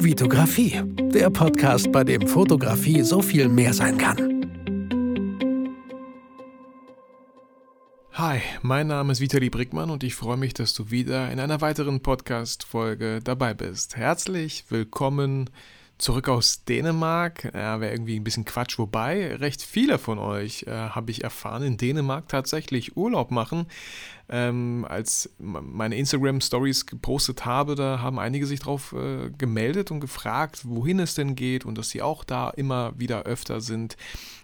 Vitografie, der Podcast, bei dem Fotografie so viel mehr sein kann. Hi, mein Name ist Vitali Brickmann und ich freue mich, dass du wieder in einer weiteren Podcast-Folge dabei bist. Herzlich willkommen zurück aus Dänemark. Ja, wäre irgendwie ein bisschen Quatsch, wobei recht viele von euch, äh, habe ich erfahren, in Dänemark tatsächlich Urlaub machen. Ähm, als meine Instagram-Stories gepostet habe, da haben einige sich drauf äh, gemeldet und gefragt, wohin es denn geht und dass sie auch da immer wieder öfter sind.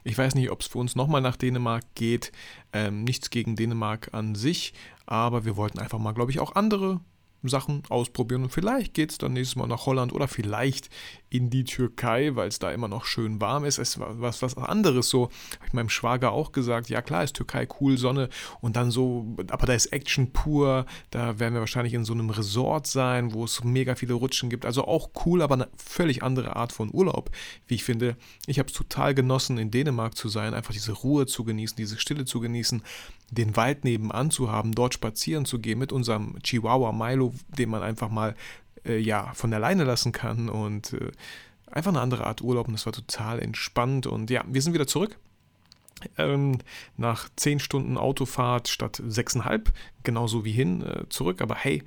Ich weiß nicht, ob es für uns nochmal nach Dänemark geht. Ähm, nichts gegen Dänemark an sich, aber wir wollten einfach mal, glaube ich, auch andere Sachen ausprobieren und vielleicht geht es dann nächstes Mal nach Holland oder vielleicht in die Türkei, weil es da immer noch schön warm ist. Es war was, was anderes so. Habe ich meinem Schwager auch gesagt, ja klar ist Türkei cool, Sonne und dann so, aber da ist Action pur. Da werden wir wahrscheinlich in so einem Resort sein, wo es mega viele Rutschen gibt. Also auch cool, aber eine völlig andere Art von Urlaub, wie ich finde. Ich habe es total genossen, in Dänemark zu sein, einfach diese Ruhe zu genießen, diese Stille zu genießen den Wald nebenan zu haben, dort spazieren zu gehen mit unserem Chihuahua Milo, den man einfach mal äh, ja, von alleine lassen kann und äh, einfach eine andere Art Urlaub und das war total entspannt und ja, wir sind wieder zurück. Ähm, nach zehn Stunden Autofahrt statt sechseinhalb, genauso wie hin, äh, zurück. Aber hey,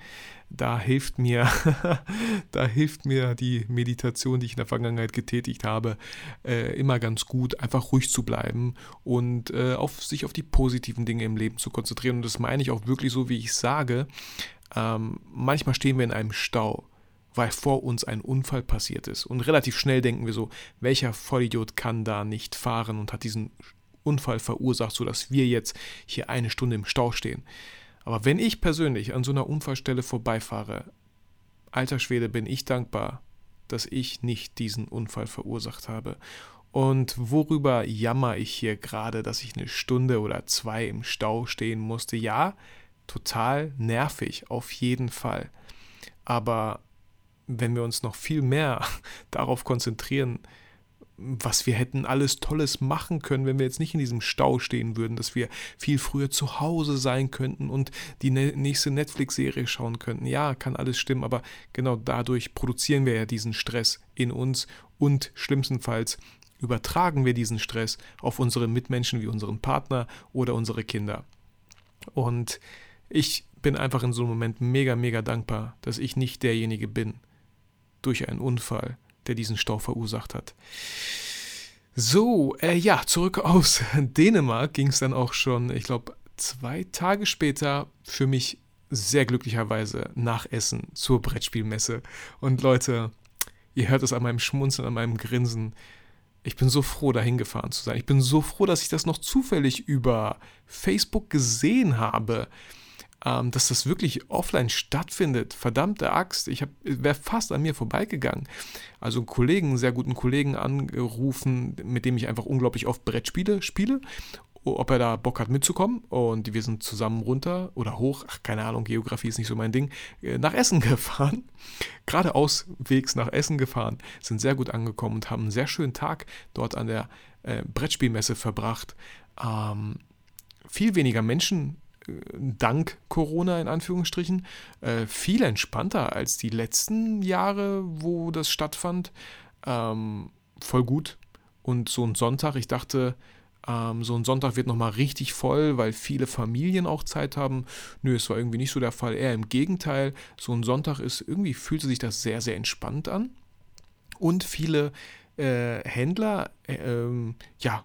da hilft mir, da hilft mir die Meditation, die ich in der Vergangenheit getätigt habe, äh, immer ganz gut, einfach ruhig zu bleiben und äh, auf sich auf die positiven Dinge im Leben zu konzentrieren. Und das meine ich auch wirklich so, wie ich sage. Ähm, manchmal stehen wir in einem Stau weil vor uns ein Unfall passiert ist. Und relativ schnell denken wir so, welcher Vollidiot kann da nicht fahren und hat diesen Unfall verursacht, sodass wir jetzt hier eine Stunde im Stau stehen. Aber wenn ich persönlich an so einer Unfallstelle vorbeifahre, alter Schwede, bin ich dankbar, dass ich nicht diesen Unfall verursacht habe. Und worüber jammer ich hier gerade, dass ich eine Stunde oder zwei im Stau stehen musste? Ja, total nervig, auf jeden Fall. Aber wenn wir uns noch viel mehr darauf konzentrieren, was wir hätten alles Tolles machen können, wenn wir jetzt nicht in diesem Stau stehen würden, dass wir viel früher zu Hause sein könnten und die ne-, nächste Netflix-Serie schauen könnten. Ja, kann alles stimmen, aber genau dadurch produzieren wir ja diesen Stress in uns und schlimmstenfalls übertragen wir diesen Stress auf unsere Mitmenschen wie unseren Partner oder unsere Kinder. Und ich bin einfach in so einem Moment mega, mega dankbar, dass ich nicht derjenige bin durch einen Unfall, der diesen Stau verursacht hat. So, äh, ja, zurück aus Dänemark ging es dann auch schon, ich glaube, zwei Tage später für mich sehr glücklicherweise nach Essen zur Brettspielmesse. Und Leute, ihr hört es an meinem Schmunzeln, an meinem Grinsen. Ich bin so froh, dahin gefahren zu sein. Ich bin so froh, dass ich das noch zufällig über Facebook gesehen habe ähm, dass das wirklich offline stattfindet. Verdammte Axt, ich wäre fast an mir vorbeigegangen. Also einen Kollegen, einen sehr guten Kollegen angerufen, mit dem ich einfach unglaublich oft Brettspiele spiele ob er da Bock hat mitzukommen. Und wir sind zusammen runter oder hoch, ach, keine Ahnung, Geografie ist nicht so mein Ding, äh, nach Essen gefahren. Geradeaus Wegs nach Essen gefahren, sind sehr gut angekommen und haben einen sehr schönen Tag dort an der äh, Brettspielmesse verbracht. Ähm, viel weniger Menschen dank Corona in Anführungsstrichen äh, viel entspannter als die letzten Jahre, wo das stattfand. Ähm, voll gut. Und so ein Sonntag, ich dachte, ähm, so ein Sonntag wird nochmal richtig voll, weil viele Familien auch Zeit haben. Nö, es war irgendwie nicht so der Fall. Eher im Gegenteil. So ein Sonntag ist, irgendwie fühlte sich das sehr, sehr entspannt an. Und viele äh, Händler, äh, ähm, ja,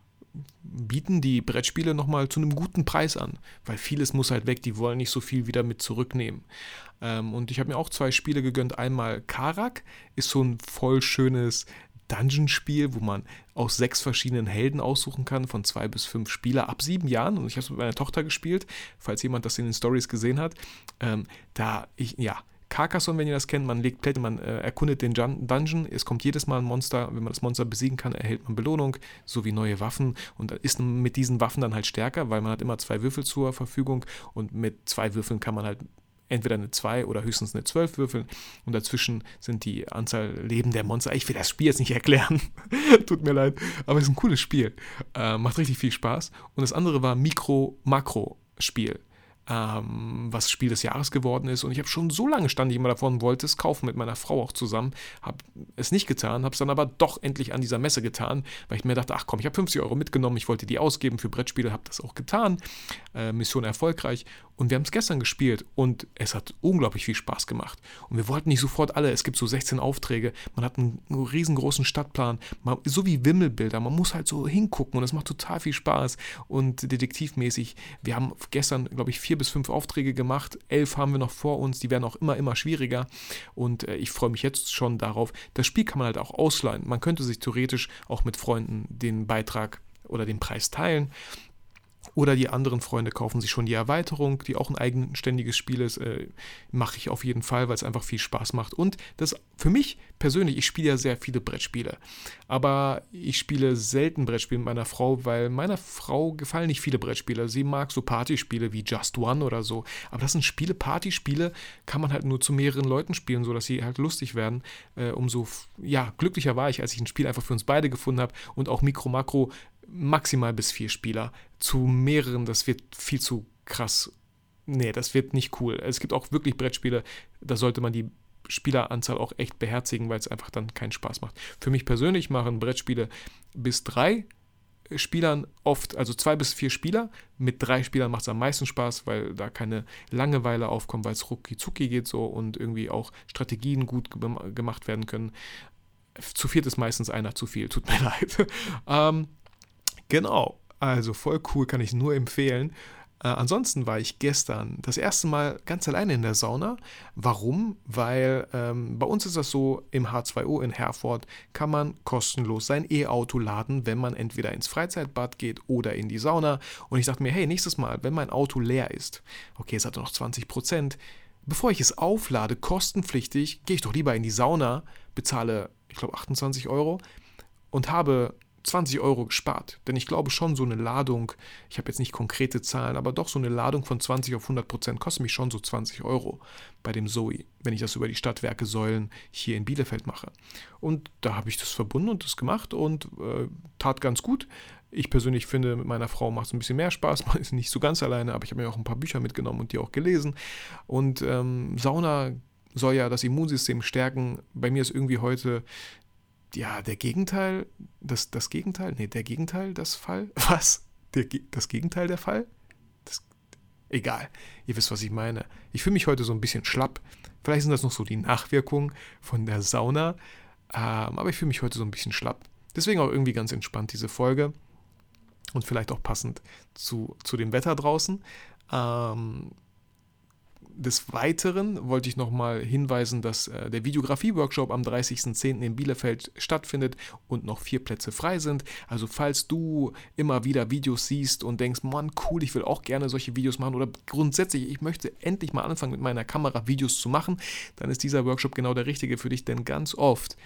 bieten die Brettspiele nochmal zu einem guten Preis an, weil vieles muss halt weg, die wollen nicht so viel wieder mit zurücknehmen. Ähm, und ich habe mir auch zwei Spiele gegönnt. Einmal Karak ist so ein voll schönes Dungeon-Spiel, wo man aus sechs verschiedenen Helden aussuchen kann, von zwei bis fünf Spieler ab sieben Jahren. Und ich habe es mit meiner Tochter gespielt, falls jemand das in den Stories gesehen hat. Ähm, da ich, ja, Carcassonne, wenn ihr das kennt, man legt Plätte, man äh, erkundet den Dungeon, es kommt jedes Mal ein Monster, wenn man das Monster besiegen kann, erhält man Belohnung, sowie neue Waffen. Und ist mit diesen Waffen dann halt stärker, weil man hat immer zwei Würfel zur Verfügung. Und mit zwei Würfeln kann man halt entweder eine 2 oder höchstens eine 12 würfeln. Und dazwischen sind die Anzahl Leben der Monster. Ich will das Spiel jetzt nicht erklären, tut mir leid, aber es ist ein cooles Spiel, äh, macht richtig viel Spaß. Und das andere war Mikro-Makro-Spiel. Ähm, was Spiel des Jahres geworden ist. Und ich habe schon so lange stand ich immer davon, wollte es kaufen mit meiner Frau auch zusammen. Habe es nicht getan, habe es dann aber doch endlich an dieser Messe getan, weil ich mir dachte, ach komm, ich habe 50 Euro mitgenommen, ich wollte die ausgeben für Brettspiele, habe das auch getan. Äh, Mission erfolgreich. Und wir haben es gestern gespielt und es hat unglaublich viel Spaß gemacht. Und wir wollten nicht sofort alle, es gibt so 16 Aufträge, man hat einen riesengroßen Stadtplan, man, so wie Wimmelbilder, man muss halt so hingucken und es macht total viel Spaß. Und detektivmäßig, wir haben gestern, glaube ich, vier bis fünf Aufträge gemacht, elf haben wir noch vor uns, die werden auch immer, immer schwieriger. Und äh, ich freue mich jetzt schon darauf. Das Spiel kann man halt auch ausleihen. Man könnte sich theoretisch auch mit Freunden den Beitrag oder den Preis teilen. Oder die anderen Freunde kaufen sich schon die Erweiterung, die auch ein eigenständiges Spiel ist. Äh, Mache ich auf jeden Fall, weil es einfach viel Spaß macht. Und das für mich persönlich, ich spiele ja sehr viele Brettspiele. Aber ich spiele selten Brettspiele mit meiner Frau, weil meiner Frau gefallen nicht viele Brettspiele. Sie mag so Partyspiele wie Just One oder so. Aber das sind Spiele, Partyspiele, kann man halt nur zu mehreren Leuten spielen, sodass sie halt lustig werden. Äh, umso ja, glücklicher war ich, als ich ein Spiel einfach für uns beide gefunden habe und auch Mikro Makro maximal bis vier Spieler. Zu mehreren, das wird viel zu krass. Nee, das wird nicht cool. Es gibt auch wirklich Brettspiele, da sollte man die Spieleranzahl auch echt beherzigen, weil es einfach dann keinen Spaß macht. Für mich persönlich machen Brettspiele bis drei Spielern oft, also zwei bis vier Spieler. Mit drei Spielern macht es am meisten Spaß, weil da keine Langeweile aufkommt, weil es rucki zucki geht so und irgendwie auch Strategien gut gemacht werden können. Zu viert ist meistens einer zu viel, tut mir leid. ähm, Genau, also voll cool, kann ich nur empfehlen. Äh, ansonsten war ich gestern das erste Mal ganz alleine in der Sauna. Warum? Weil ähm, bei uns ist das so, im H2O in Herford kann man kostenlos sein E-Auto laden, wenn man entweder ins Freizeitbad geht oder in die Sauna. Und ich dachte mir, hey, nächstes Mal, wenn mein Auto leer ist, okay, es hat noch 20 Prozent, bevor ich es auflade, kostenpflichtig, gehe ich doch lieber in die Sauna, bezahle, ich glaube, 28 Euro und habe 20 Euro gespart. Denn ich glaube schon, so eine Ladung, ich habe jetzt nicht konkrete Zahlen, aber doch so eine Ladung von 20 auf 100 Prozent kostet mich schon so 20 Euro bei dem Zoe, wenn ich das über die Stadtwerke Säulen hier in Bielefeld mache. Und da habe ich das verbunden und das gemacht und äh, tat ganz gut. Ich persönlich finde, mit meiner Frau macht es ein bisschen mehr Spaß. Man ist nicht so ganz alleine, aber ich habe mir auch ein paar Bücher mitgenommen und die auch gelesen. Und ähm, Sauna soll ja das Immunsystem stärken. Bei mir ist irgendwie heute ja, der Gegenteil, das, das Gegenteil, nee, der Gegenteil, das Fall, was? Der, das Gegenteil der Fall? Das, egal, ihr wisst, was ich meine. Ich fühle mich heute so ein bisschen schlapp. Vielleicht sind das noch so die Nachwirkungen von der Sauna, ähm, aber ich fühle mich heute so ein bisschen schlapp. Deswegen auch irgendwie ganz entspannt diese Folge und vielleicht auch passend zu, zu dem Wetter draußen. Ähm, des Weiteren wollte ich nochmal hinweisen, dass äh, der Videografie-Workshop am 30.10. in Bielefeld stattfindet und noch vier Plätze frei sind. Also falls du immer wieder Videos siehst und denkst, Mann, cool, ich will auch gerne solche Videos machen oder grundsätzlich, ich möchte endlich mal anfangen mit meiner Kamera Videos zu machen, dann ist dieser Workshop genau der richtige für dich, denn ganz oft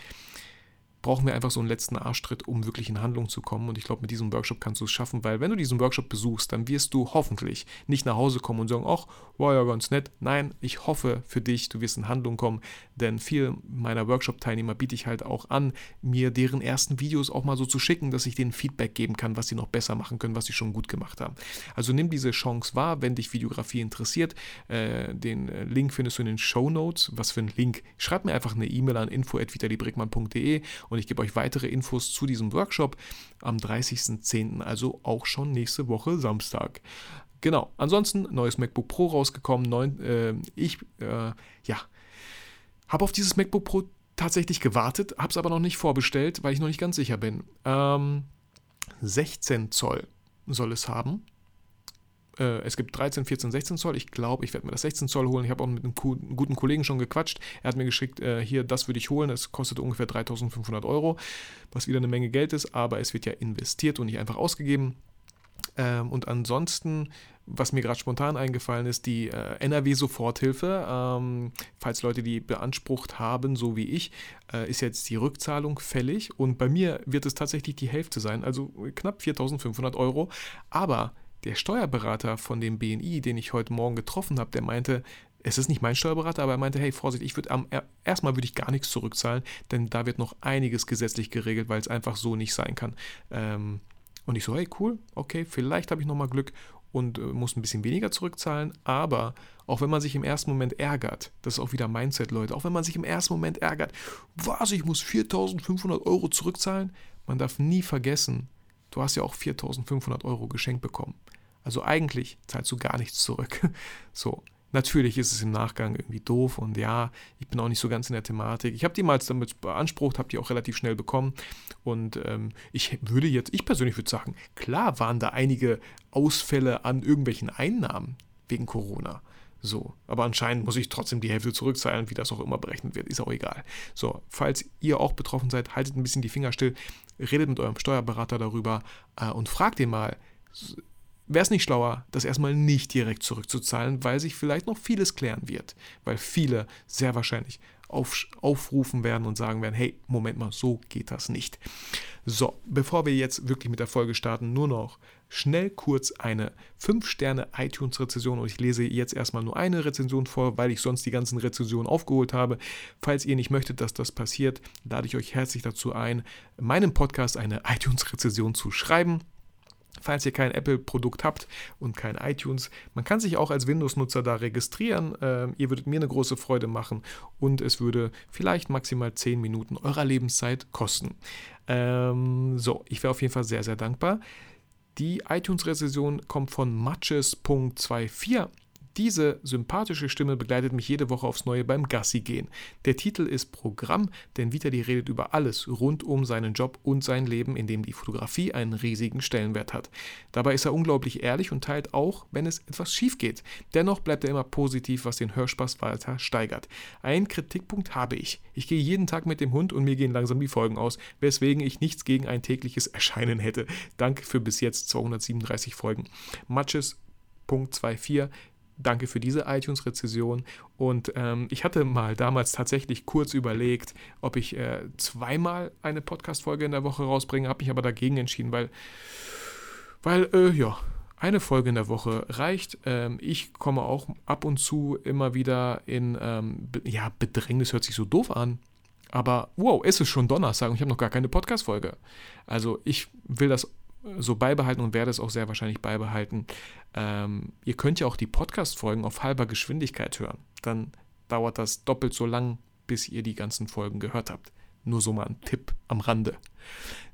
brauchen wir einfach so einen letzten Arschtritt, um wirklich in Handlung zu kommen. Und ich glaube, mit diesem Workshop kannst du es schaffen, weil wenn du diesen Workshop besuchst, dann wirst du hoffentlich nicht nach Hause kommen und sagen, ach, war ja ganz nett. Nein, ich hoffe für dich, du wirst in Handlung kommen, denn viele meiner Workshop-Teilnehmer biete ich halt auch an, mir deren ersten Videos auch mal so zu schicken, dass ich denen Feedback geben kann, was sie noch besser machen können, was sie schon gut gemacht haben. Also nimm diese Chance wahr, wenn dich Videografie interessiert. Äh, den äh, Link findest du in den Show Notes. Was für ein Link? Schreib mir einfach eine E-Mail an info.vitalibrickmann.de und und ich gebe euch weitere Infos zu diesem Workshop am 30.10., also auch schon nächste Woche Samstag. Genau, ansonsten neues MacBook Pro rausgekommen. Neun, äh, ich, äh, ja, habe auf dieses MacBook Pro tatsächlich gewartet, habe es aber noch nicht vorbestellt, weil ich noch nicht ganz sicher bin. Ähm, 16 Zoll soll es haben. Äh, es gibt 13, 14, 16 Zoll. Ich glaube, ich werde mir das 16 Zoll holen. Ich habe auch mit einem guten Kollegen schon gequatscht. Er hat mir geschickt, äh, hier, das würde ich holen. Das kostet ungefähr 3500 Euro, was wieder eine Menge Geld ist, aber es wird ja investiert und nicht einfach ausgegeben. Ähm, und ansonsten, was mir gerade spontan eingefallen ist, die äh, NRW-Soforthilfe, ähm, falls Leute die beansprucht haben, so wie ich, äh, ist jetzt die Rückzahlung fällig. Und bei mir wird es tatsächlich die Hälfte sein, also knapp 4500 Euro. Aber der Steuerberater von dem BNI, den ich heute Morgen getroffen habe, der meinte, es ist nicht mein Steuerberater, aber er meinte, hey, Vorsicht, ich würde am erstmal würde ich gar nichts zurückzahlen, denn da wird noch einiges gesetzlich geregelt, weil es einfach so nicht sein kann. Ähm, und ich so, hey, cool, okay, vielleicht habe ich nochmal Glück und äh, muss ein bisschen weniger zurückzahlen. Aber auch wenn man sich im ersten Moment ärgert, das ist auch wieder Mindset, Leute, auch wenn man sich im ersten Moment ärgert, was, ich muss 4.500 Euro zurückzahlen, man darf nie vergessen, du hast ja auch 4.500 Euro geschenkt bekommen. Also eigentlich zahlst du gar nichts zurück. So, Natürlich ist es im Nachgang irgendwie doof und ja, ich bin auch nicht so ganz in der Thematik. Ich habe die mal damit beansprucht, habe die auch relativ schnell bekommen und ähm, ich würde jetzt, ich persönlich würde sagen, klar waren da einige Ausfälle an irgendwelchen Einnahmen wegen Corona. So, aber anscheinend muss ich trotzdem die Hälfte zurückzahlen, wie das auch immer berechnet wird, ist auch egal. So, falls ihr auch betroffen seid, haltet ein bisschen die Finger still, redet mit eurem Steuerberater darüber äh, und fragt ihn mal, Wäre es nicht schlauer, das erstmal nicht direkt zurückzuzahlen, weil sich vielleicht noch vieles klären wird, weil viele sehr wahrscheinlich auf, aufrufen werden und sagen werden, hey, Moment mal, so geht das nicht. So, bevor wir jetzt wirklich mit der Folge starten, nur noch schnell kurz eine 5-Sterne iTunes-Rezension und ich lese jetzt erstmal nur eine Rezension vor, weil ich sonst die ganzen Rezensionen aufgeholt habe. Falls ihr nicht möchtet, dass das passiert, lade ich euch herzlich dazu ein, meinem Podcast eine iTunes-Rezension zu schreiben. Falls ihr kein Apple-Produkt habt und kein iTunes, man kann sich auch als Windows-Nutzer da registrieren. Ähm, ihr würdet mir eine große Freude machen und es würde vielleicht maximal 10 Minuten eurer Lebenszeit kosten. Ähm, so, ich wäre auf jeden Fall sehr, sehr dankbar. Die iTunes-Rezension kommt von Matches.24 diese sympathische Stimme begleitet mich jede Woche aufs Neue beim Gassi gehen. Der Titel ist Programm, denn Vitali redet über alles rund um seinen Job und sein Leben, in dem die Fotografie einen riesigen Stellenwert hat. Dabei ist er unglaublich ehrlich und teilt auch, wenn es etwas schief geht. Dennoch bleibt er immer positiv, was den Hörspaß weiter steigert. Ein Kritikpunkt habe ich. Ich gehe jeden Tag mit dem Hund und mir gehen langsam die Folgen aus, weswegen ich nichts gegen ein tägliches Erscheinen hätte. Danke für bis jetzt 237 Folgen. Matches.24 Danke für diese iTunes-Rezession. Und ähm, ich hatte mal damals tatsächlich kurz überlegt, ob ich äh, zweimal eine Podcast-Folge in der Woche rausbringe, habe mich aber dagegen entschieden, weil, weil äh, ja, eine Folge in der Woche reicht. Ähm, ich komme auch ab und zu immer wieder in, ähm, ja, Bedrängnis hört sich so doof an. Aber wow, es ist schon Donnerstag und ich habe noch gar keine Podcast-Folge. Also ich will das so beibehalten und werde es auch sehr wahrscheinlich beibehalten. Ähm, ihr könnt ja auch die Podcast-Folgen auf halber Geschwindigkeit hören. Dann dauert das doppelt so lang, bis ihr die ganzen Folgen gehört habt. Nur so mal ein Tipp am Rande.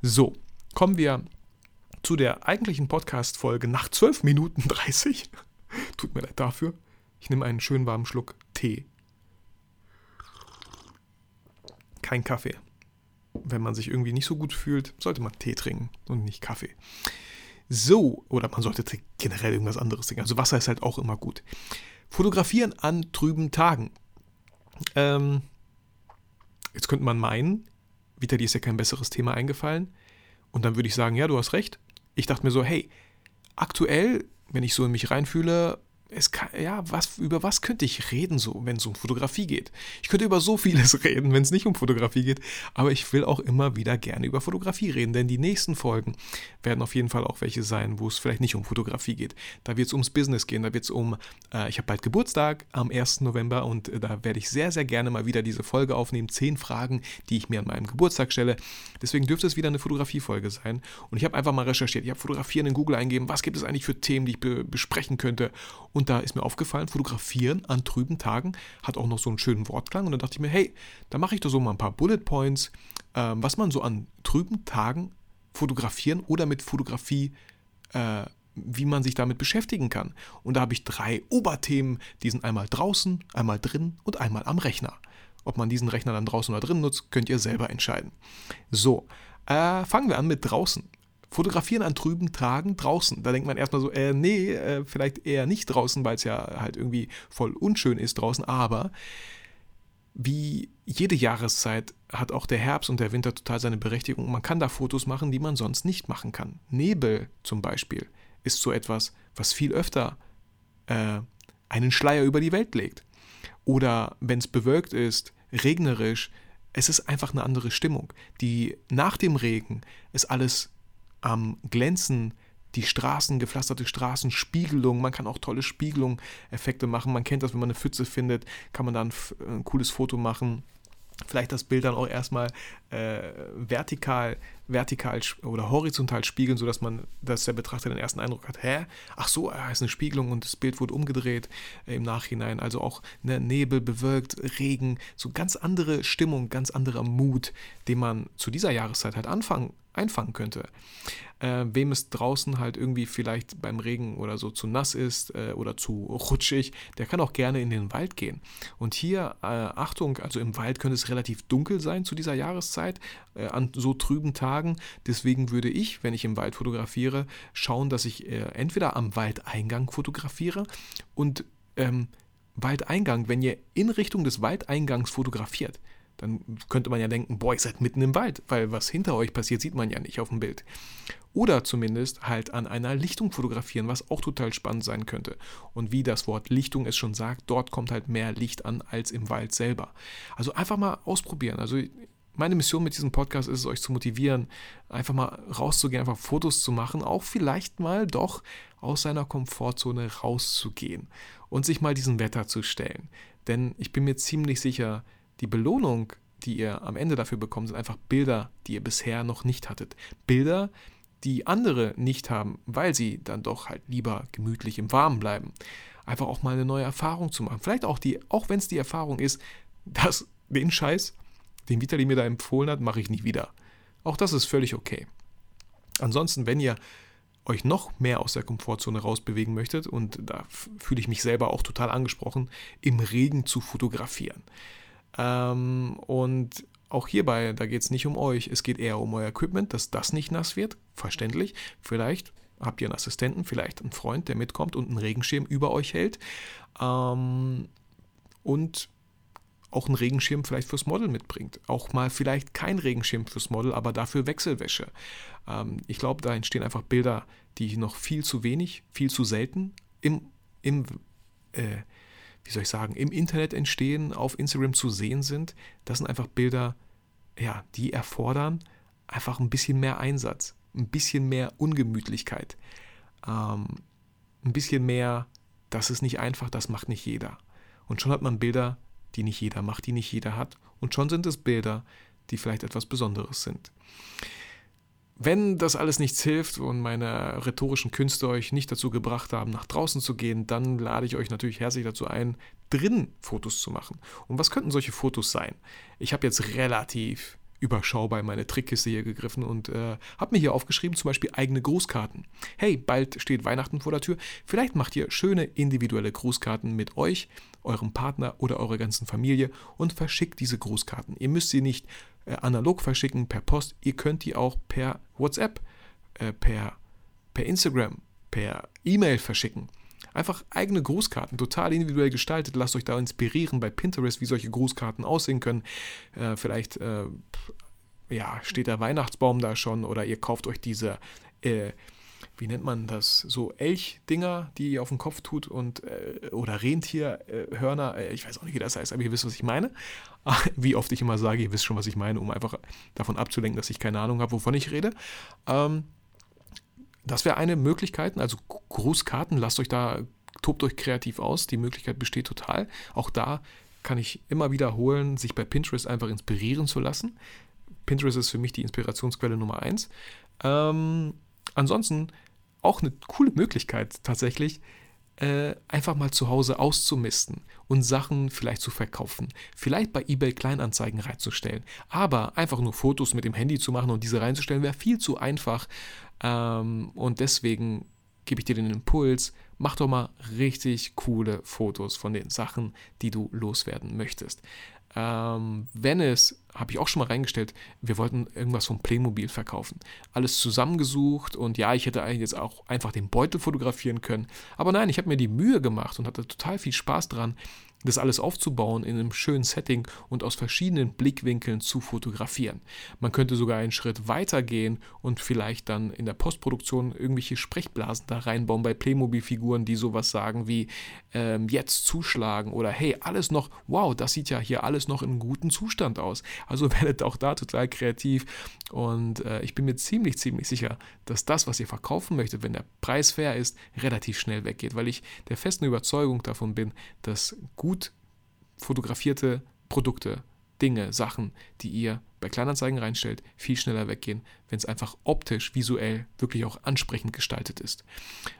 So, kommen wir zu der eigentlichen Podcast-Folge nach 12 Minuten 30. Tut mir leid dafür. Ich nehme einen schönen warmen Schluck Tee. Kein Kaffee wenn man sich irgendwie nicht so gut fühlt, sollte man Tee trinken und nicht Kaffee. So, oder man sollte generell irgendwas anderes trinken. Also Wasser ist halt auch immer gut. Fotografieren an trüben Tagen. Ähm, jetzt könnte man meinen, Vitali ist ja kein besseres Thema eingefallen. Und dann würde ich sagen, ja, du hast recht. Ich dachte mir so, hey, aktuell, wenn ich so in mich reinfühle, kann, ja, was, über was könnte ich reden, so, wenn es um Fotografie geht? Ich könnte über so vieles reden, wenn es nicht um Fotografie geht, aber ich will auch immer wieder gerne über Fotografie reden, denn die nächsten Folgen werden auf jeden Fall auch welche sein, wo es vielleicht nicht um Fotografie geht. Da wird es ums Business gehen, da wird es um, äh, ich habe bald Geburtstag am 1. November und äh, da werde ich sehr, sehr gerne mal wieder diese Folge aufnehmen. Zehn Fragen, die ich mir an meinem Geburtstag stelle. Deswegen dürfte es wieder eine Fotografiefolge sein. Und ich habe einfach mal recherchiert, ich habe Fotografieren in Google eingegeben, was gibt es eigentlich für Themen, die ich be besprechen könnte. Und und da ist mir aufgefallen, fotografieren an trüben Tagen hat auch noch so einen schönen Wortklang. Und dann dachte ich mir, hey, da mache ich doch so mal ein paar Bullet Points, äh, was man so an trüben Tagen fotografieren oder mit Fotografie, äh, wie man sich damit beschäftigen kann. Und da habe ich drei Oberthemen, die sind einmal draußen, einmal drin und einmal am Rechner. Ob man diesen Rechner dann draußen oder drin nutzt, könnt ihr selber entscheiden. So, äh, fangen wir an mit draußen. Fotografieren an trüben Tagen draußen. Da denkt man erstmal so, äh, nee, äh, vielleicht eher nicht draußen, weil es ja halt irgendwie voll unschön ist draußen. Aber wie jede Jahreszeit hat auch der Herbst und der Winter total seine Berechtigung. Man kann da Fotos machen, die man sonst nicht machen kann. Nebel zum Beispiel ist so etwas, was viel öfter äh, einen Schleier über die Welt legt. Oder wenn es bewölkt ist, regnerisch, es ist einfach eine andere Stimmung. Die nach dem Regen ist alles am Glänzen, die Straßen, gepflasterte Straßen, Spiegelung. Man kann auch tolle Spiegelung-Effekte machen. Man kennt das, wenn man eine Pfütze findet, kann man dann ein, ein cooles Foto machen. Vielleicht das Bild dann auch erstmal äh, vertikal, vertikal oder horizontal spiegeln, sodass man, dass der Betrachter den ersten Eindruck hat, hä? Ach so, ah, ist eine Spiegelung und das Bild wurde umgedreht äh, im Nachhinein. Also auch ne, Nebel, bewölkt, Regen, so ganz andere Stimmung, ganz anderer Mut, den man zu dieser Jahreszeit halt anfangen, einfangen könnte. Äh, wem es draußen halt irgendwie vielleicht beim Regen oder so zu nass ist äh, oder zu rutschig, der kann auch gerne in den Wald gehen. Und hier, äh, Achtung, also im Wald könnte es relativ dunkel sein zu dieser Jahreszeit, äh, an so trüben Tagen. Deswegen würde ich, wenn ich im Wald fotografiere, schauen, dass ich äh, entweder am Waldeingang fotografiere und ähm, Waldeingang, wenn ihr in Richtung des Waldeingangs fotografiert, dann könnte man ja denken, boah, ihr seid mitten im Wald, weil was hinter euch passiert, sieht man ja nicht auf dem Bild. Oder zumindest halt an einer Lichtung fotografieren, was auch total spannend sein könnte. Und wie das Wort Lichtung es schon sagt, dort kommt halt mehr Licht an als im Wald selber. Also einfach mal ausprobieren. Also meine Mission mit diesem Podcast ist es, euch zu motivieren, einfach mal rauszugehen, einfach Fotos zu machen, auch vielleicht mal doch aus seiner Komfortzone rauszugehen und sich mal diesem Wetter zu stellen. Denn ich bin mir ziemlich sicher, die Belohnung, die ihr am Ende dafür bekommt, sind einfach Bilder, die ihr bisher noch nicht hattet. Bilder, die andere nicht haben, weil sie dann doch halt lieber gemütlich im Warmen bleiben. Einfach auch mal eine neue Erfahrung zu machen. Vielleicht auch die, auch wenn es die Erfahrung ist, dass den Scheiß, den Vitali mir da empfohlen hat, mache ich nie wieder. Auch das ist völlig okay. Ansonsten, wenn ihr euch noch mehr aus der Komfortzone rausbewegen möchtet, und da fühle ich mich selber auch total angesprochen, im Regen zu fotografieren. Ähm, und auch hierbei, da geht es nicht um euch, es geht eher um euer Equipment, dass das nicht nass wird, verständlich. Vielleicht habt ihr einen Assistenten, vielleicht einen Freund, der mitkommt und einen Regenschirm über euch hält. Ähm, und auch einen Regenschirm vielleicht fürs Model mitbringt. Auch mal vielleicht kein Regenschirm fürs Model, aber dafür Wechselwäsche. Ähm, ich glaube, da entstehen einfach Bilder, die noch viel zu wenig, viel zu selten im, im äh, wie soll ich sagen, im Internet entstehen, auf Instagram zu sehen sind. Das sind einfach Bilder, ja, die erfordern einfach ein bisschen mehr Einsatz, ein bisschen mehr Ungemütlichkeit, ähm, ein bisschen mehr, das ist nicht einfach, das macht nicht jeder. Und schon hat man Bilder, die nicht jeder macht, die nicht jeder hat. Und schon sind es Bilder, die vielleicht etwas Besonderes sind. Wenn das alles nichts hilft und meine rhetorischen Künste euch nicht dazu gebracht haben, nach draußen zu gehen, dann lade ich euch natürlich herzlich dazu ein, drin Fotos zu machen. Und was könnten solche Fotos sein? Ich habe jetzt relativ überschaubar in meine Trickkiste hier gegriffen und äh, habe mir hier aufgeschrieben, zum Beispiel eigene Grußkarten. Hey, bald steht Weihnachten vor der Tür. Vielleicht macht ihr schöne individuelle Grußkarten mit euch, eurem Partner oder eurer ganzen Familie und verschickt diese Grußkarten. Ihr müsst sie nicht äh, analog verschicken per Post. Ihr könnt die auch per WhatsApp, äh, per, per Instagram, per E-Mail verschicken. Einfach eigene Grußkarten, total individuell gestaltet. Lasst euch da inspirieren bei Pinterest, wie solche Grußkarten aussehen können. Äh, vielleicht äh, ja, steht der Weihnachtsbaum da schon oder ihr kauft euch diese äh, wie nennt man das, so Elchdinger, die ihr auf den Kopf tut und äh, oder Rentierhörner, äh, ich weiß auch nicht, wie das heißt, aber ihr wisst, was ich meine. wie oft ich immer sage, ihr wisst schon, was ich meine, um einfach davon abzulenken, dass ich keine Ahnung habe, wovon ich rede. Ähm, das wäre eine Möglichkeit, also Grußkarten, lasst euch da, tobt euch kreativ aus, die Möglichkeit besteht total. Auch da kann ich immer wiederholen, sich bei Pinterest einfach inspirieren zu lassen. Pinterest ist für mich die Inspirationsquelle Nummer eins. Ähm, ansonsten auch eine coole Möglichkeit tatsächlich, äh, einfach mal zu Hause auszumisten und Sachen vielleicht zu verkaufen. Vielleicht bei eBay Kleinanzeigen reinzustellen. Aber einfach nur Fotos mit dem Handy zu machen und diese reinzustellen, wäre viel zu einfach. Ähm, und deswegen gebe ich dir den Impuls, mach doch mal richtig coole Fotos von den Sachen, die du loswerden möchtest. Ähm, wenn es, habe ich auch schon mal reingestellt, wir wollten irgendwas vom Playmobil verkaufen. Alles zusammengesucht und ja, ich hätte eigentlich jetzt auch einfach den Beutel fotografieren können. Aber nein, ich habe mir die Mühe gemacht und hatte total viel Spaß dran, das alles aufzubauen in einem schönen Setting und aus verschiedenen Blickwinkeln zu fotografieren. Man könnte sogar einen Schritt weiter gehen und vielleicht dann in der Postproduktion irgendwelche Sprechblasen da reinbauen bei Playmobil-Figuren, die sowas sagen wie ähm, jetzt zuschlagen oder hey, alles noch, wow, das sieht ja hier alles noch in gutem Zustand aus. Also werdet auch da total kreativ und äh, ich bin mir ziemlich, ziemlich sicher, dass das, was ihr verkaufen möchtet, wenn der Preis fair ist, relativ schnell weggeht, weil ich der festen Überzeugung davon bin, dass gut gut fotografierte Produkte Dinge, Sachen, die ihr bei Kleinanzeigen reinstellt, viel schneller weggehen, wenn es einfach optisch, visuell wirklich auch ansprechend gestaltet ist.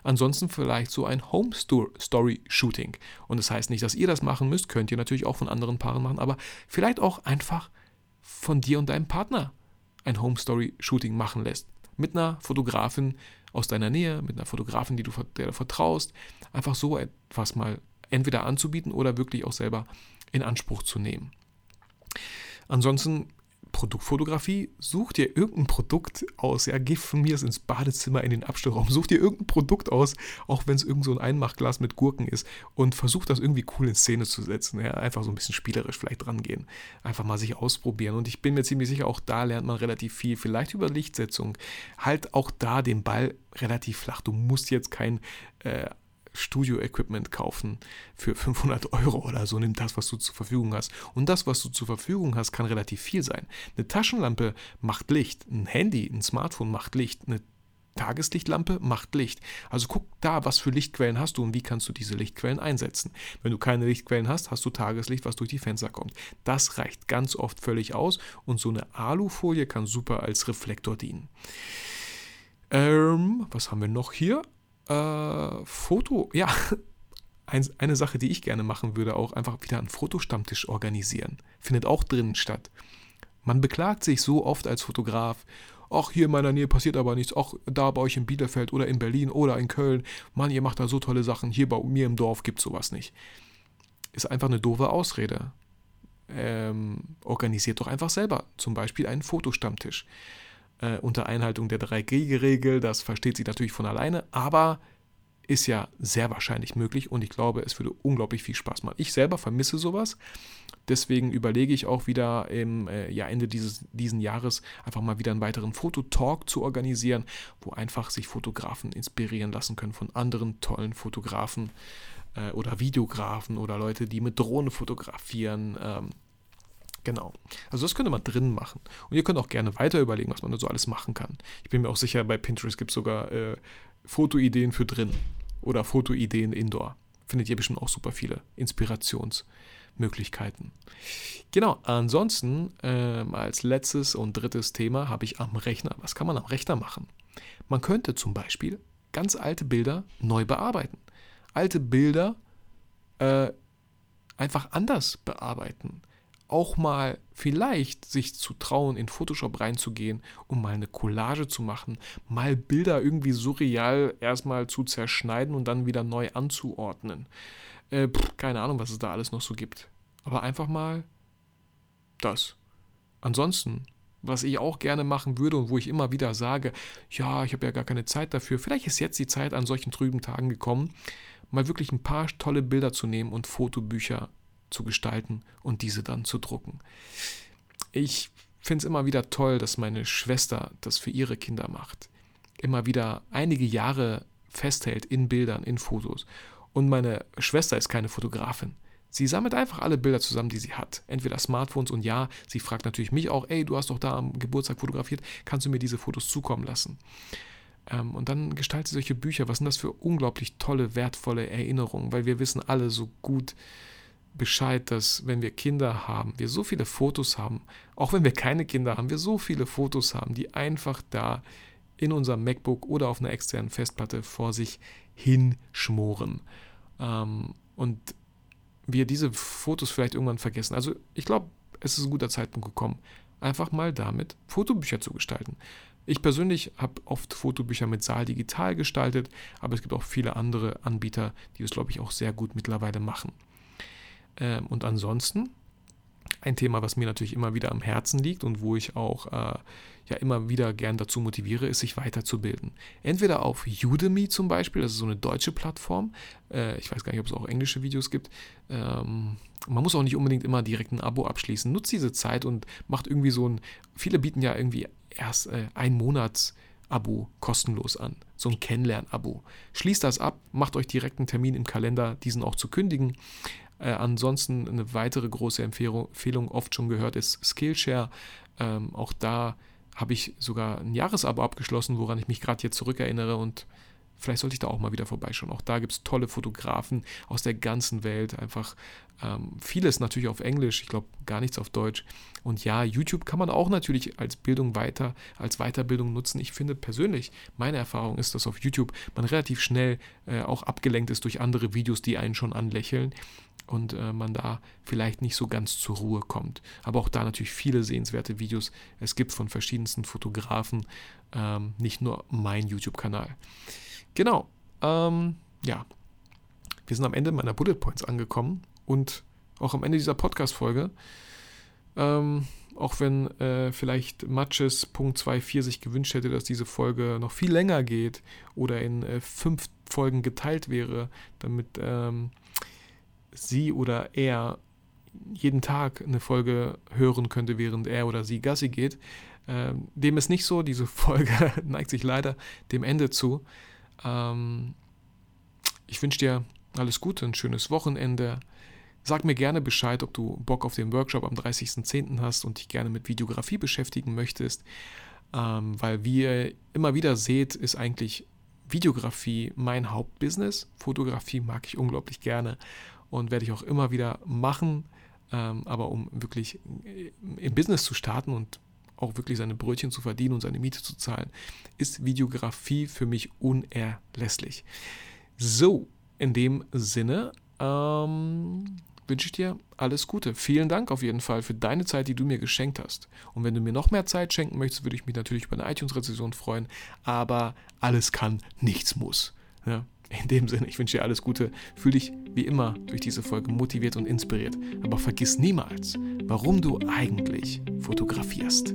Ansonsten vielleicht so ein Home Story Shooting. Und das heißt nicht, dass ihr das machen müsst, könnt ihr natürlich auch von anderen Paaren machen, aber vielleicht auch einfach von dir und deinem Partner ein Home Story Shooting machen lässt. Mit einer Fotografin aus deiner Nähe, mit einer Fotografin, die du, der du vertraust, einfach so etwas mal entweder anzubieten oder wirklich auch selber in Anspruch zu nehmen. Ansonsten Produktfotografie, such dir irgendein Produkt aus. Ja, geh von mir ins Badezimmer in den Abstellraum, such dir irgendein Produkt aus, auch wenn es irgend so ein Einmachglas mit Gurken ist und versuch das irgendwie cool in Szene zu setzen. Ja, einfach so ein bisschen spielerisch vielleicht dran gehen. Einfach mal sich ausprobieren. Und ich bin mir ziemlich sicher, auch da lernt man relativ viel. Vielleicht über Lichtsetzung. Halt auch da den Ball relativ flach. Du musst jetzt kein äh, Studio-Equipment kaufen für 500 Euro oder so. Nimm das, was du zur Verfügung hast. Und das, was du zur Verfügung hast, kann relativ viel sein. Eine Taschenlampe macht Licht, ein Handy, ein Smartphone macht Licht, eine Tageslichtlampe macht Licht. Also guck da, was für Lichtquellen hast du und wie kannst du diese Lichtquellen einsetzen. Wenn du keine Lichtquellen hast, hast du Tageslicht, was durch die Fenster kommt. Das reicht ganz oft völlig aus und so eine Alufolie kann super als Reflektor dienen. Ähm, was haben wir noch hier? Äh, Foto, ja, ein, eine Sache, die ich gerne machen würde, auch einfach wieder einen Fotostammtisch organisieren. Findet auch drinnen statt. Man beklagt sich so oft als Fotograf, ach, hier in meiner Nähe passiert aber nichts, auch da bei euch in Bielefeld oder in Berlin oder in Köln, Mann, ihr macht da so tolle Sachen, hier bei mir im Dorf gibt sowas nicht. Ist einfach eine doofe Ausrede. Ähm, organisiert doch einfach selber zum Beispiel einen Fotostammtisch äh, unter Einhaltung der 3G-Regel. Das versteht sich natürlich von alleine, aber ist ja sehr wahrscheinlich möglich und ich glaube, es würde unglaublich viel Spaß machen. Ich selber vermisse sowas. Deswegen überlege ich auch wieder im äh, ja, Ende dieses diesen Jahres einfach mal wieder einen weiteren Fototalk zu organisieren, wo einfach sich Fotografen inspirieren lassen können von anderen tollen Fotografen äh, oder Videografen oder Leute, die mit Drohnen fotografieren. Ähm, Genau. Also das könnte man drin machen. Und ihr könnt auch gerne weiter überlegen, was man da so alles machen kann. Ich bin mir auch sicher, bei Pinterest gibt es sogar äh, Fotoideen für drin oder Fotoideen indoor. Findet ihr bestimmt auch super viele Inspirationsmöglichkeiten. Genau, ansonsten äh, als letztes und drittes Thema habe ich am Rechner. Was kann man am Rechner machen? Man könnte zum Beispiel ganz alte Bilder neu bearbeiten. Alte Bilder äh, einfach anders bearbeiten auch mal vielleicht sich zu trauen, in Photoshop reinzugehen, um mal eine Collage zu machen, mal Bilder irgendwie surreal erstmal zu zerschneiden und dann wieder neu anzuordnen. Äh, pff, keine Ahnung, was es da alles noch so gibt. Aber einfach mal das. Ansonsten, was ich auch gerne machen würde und wo ich immer wieder sage, ja, ich habe ja gar keine Zeit dafür, vielleicht ist jetzt die Zeit an solchen trüben Tagen gekommen, mal wirklich ein paar tolle Bilder zu nehmen und Fotobücher zu gestalten und diese dann zu drucken. Ich finde es immer wieder toll, dass meine Schwester das für ihre Kinder macht. Immer wieder einige Jahre festhält in Bildern, in Fotos. Und meine Schwester ist keine Fotografin. Sie sammelt einfach alle Bilder zusammen, die sie hat. Entweder Smartphones und ja, sie fragt natürlich mich auch, ey, du hast doch da am Geburtstag fotografiert, kannst du mir diese Fotos zukommen lassen? Ähm, und dann gestaltet sie solche Bücher. Was sind das für unglaublich tolle, wertvolle Erinnerungen? Weil wir wissen alle so gut, Bescheid, dass wenn wir Kinder haben, wir so viele Fotos haben, auch wenn wir keine Kinder haben, wir so viele Fotos haben, die einfach da in unserem MacBook oder auf einer externen Festplatte vor sich hinschmoren. Ähm, und wir diese Fotos vielleicht irgendwann vergessen. Also ich glaube, es ist ein guter Zeitpunkt gekommen, einfach mal damit Fotobücher zu gestalten. Ich persönlich habe oft Fotobücher mit Saal digital gestaltet, aber es gibt auch viele andere Anbieter, die es, glaube ich, auch sehr gut mittlerweile machen. Ähm, und ansonsten ein Thema, was mir natürlich immer wieder am Herzen liegt und wo ich auch äh, ja immer wieder gern dazu motiviere, ist, sich weiterzubilden. Entweder auf Udemy zum Beispiel, das ist so eine deutsche Plattform. Äh, ich weiß gar nicht, ob es auch englische Videos gibt. Ähm, man muss auch nicht unbedingt immer direkt ein Abo abschließen. Nutzt diese Zeit und macht irgendwie so ein. Viele bieten ja irgendwie erst äh, ein Monats. Abo kostenlos an, so ein Kennenlern-Abo. Schließt das ab, macht euch direkt einen Termin im Kalender, diesen auch zu kündigen. Äh, ansonsten eine weitere große Empfehlung, Empfehlung, oft schon gehört, ist Skillshare. Ähm, auch da habe ich sogar ein Jahresabo abgeschlossen, woran ich mich gerade jetzt zurückerinnere und Vielleicht sollte ich da auch mal wieder vorbeischauen. Auch da gibt es tolle Fotografen aus der ganzen Welt. Einfach ähm, vieles natürlich auf Englisch, ich glaube gar nichts auf Deutsch. Und ja, YouTube kann man auch natürlich als Bildung weiter, als Weiterbildung nutzen. Ich finde persönlich, meine Erfahrung ist, dass auf YouTube man relativ schnell äh, auch abgelenkt ist durch andere Videos, die einen schon anlächeln und äh, man da vielleicht nicht so ganz zur Ruhe kommt. Aber auch da natürlich viele sehenswerte Videos. Es gibt von verschiedensten Fotografen, ähm, nicht nur mein YouTube-Kanal. Genau. Ähm, ja. Wir sind am Ende meiner Bullet Points angekommen und auch am Ende dieser Podcast-Folge. Ähm, auch wenn äh, vielleicht Matches Punkt 2.4 sich gewünscht hätte, dass diese Folge noch viel länger geht oder in äh, fünf Folgen geteilt wäre, damit ähm, sie oder er jeden Tag eine Folge hören könnte, während er oder sie Gassi geht. Ähm, dem ist nicht so. Diese Folge neigt sich leider dem Ende zu. Ähm, ich wünsche dir alles Gute, ein schönes Wochenende. Sag mir gerne Bescheid, ob du Bock auf den Workshop am 30.10. hast und dich gerne mit Videografie beschäftigen möchtest, ähm, weil wie ihr immer wieder seht, ist eigentlich Videografie mein Hauptbusiness. Fotografie mag ich unglaublich gerne und werde ich auch immer wieder machen. Ähm, aber um wirklich im Business zu starten und auch wirklich seine Brötchen zu verdienen und seine Miete zu zahlen, ist Videografie für mich unerlässlich. So, in dem Sinne ähm, wünsche ich dir alles Gute. Vielen Dank auf jeden Fall für deine Zeit, die du mir geschenkt hast. Und wenn du mir noch mehr Zeit schenken möchtest, würde ich mich natürlich über eine iTunes-Rezession freuen. Aber alles kann, nichts muss. Ja? In dem Sinne, ich wünsche dir alles Gute. Fühl dich wie immer durch diese Folge motiviert und inspiriert. Aber vergiss niemals, warum du eigentlich fotografierst.